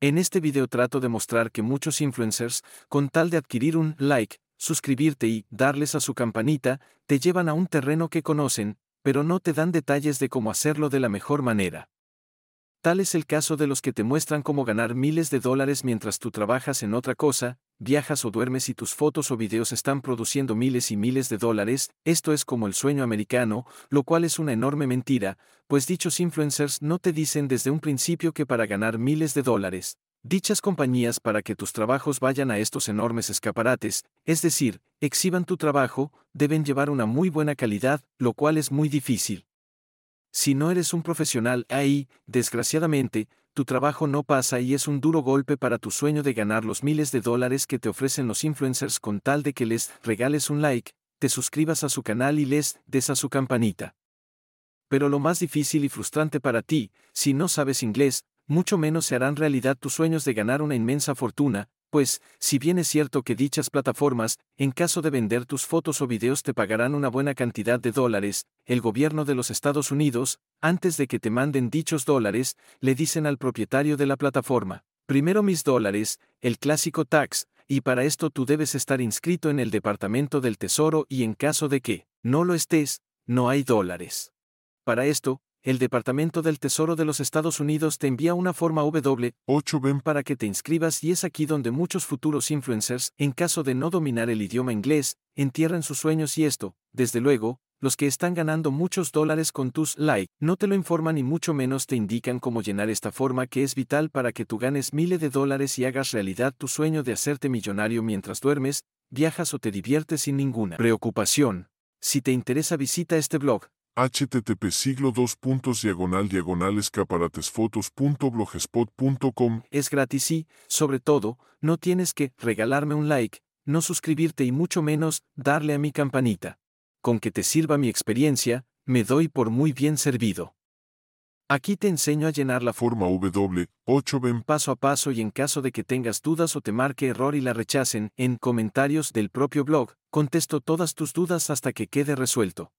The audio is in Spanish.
En este video trato de mostrar que muchos influencers, con tal de adquirir un like, suscribirte y darles a su campanita, te llevan a un terreno que conocen, pero no te dan detalles de cómo hacerlo de la mejor manera. Tal es el caso de los que te muestran cómo ganar miles de dólares mientras tú trabajas en otra cosa, viajas o duermes y tus fotos o videos están produciendo miles y miles de dólares, esto es como el sueño americano, lo cual es una enorme mentira, pues dichos influencers no te dicen desde un principio que para ganar miles de dólares, dichas compañías para que tus trabajos vayan a estos enormes escaparates, es decir, exhiban tu trabajo, deben llevar una muy buena calidad, lo cual es muy difícil. Si no eres un profesional ahí, desgraciadamente, tu trabajo no pasa y es un duro golpe para tu sueño de ganar los miles de dólares que te ofrecen los influencers con tal de que les regales un like, te suscribas a su canal y les des a su campanita. Pero lo más difícil y frustrante para ti, si no sabes inglés, mucho menos se harán realidad tus sueños de ganar una inmensa fortuna, pues, si bien es cierto que dichas plataformas, en caso de vender tus fotos o videos te pagarán una buena cantidad de dólares, el gobierno de los Estados Unidos, antes de que te manden dichos dólares, le dicen al propietario de la plataforma, primero mis dólares, el clásico tax, y para esto tú debes estar inscrito en el Departamento del Tesoro y en caso de que no lo estés, no hay dólares. Para esto, el Departamento del Tesoro de los Estados Unidos te envía una forma W8BEM para que te inscribas y es aquí donde muchos futuros influencers, en caso de no dominar el idioma inglés, entierran sus sueños y esto, desde luego, los que están ganando muchos dólares con tus like, no te lo informan y mucho menos te indican cómo llenar esta forma que es vital para que tú ganes miles de dólares y hagas realidad tu sueño de hacerte millonario mientras duermes, viajas o te diviertes sin ninguna preocupación. Si te interesa visita este blog, http siglo 2 puntos diagonal diagonal escaparatesfotos.blogspot.com Es gratis y, sobre todo, no tienes que regalarme un like, no suscribirte y mucho menos darle a mi campanita. Con que te sirva mi experiencia, me doy por muy bien servido. Aquí te enseño a llenar la forma W8BEM paso a paso y en caso de que tengas dudas o te marque error y la rechacen, en comentarios del propio blog, contesto todas tus dudas hasta que quede resuelto.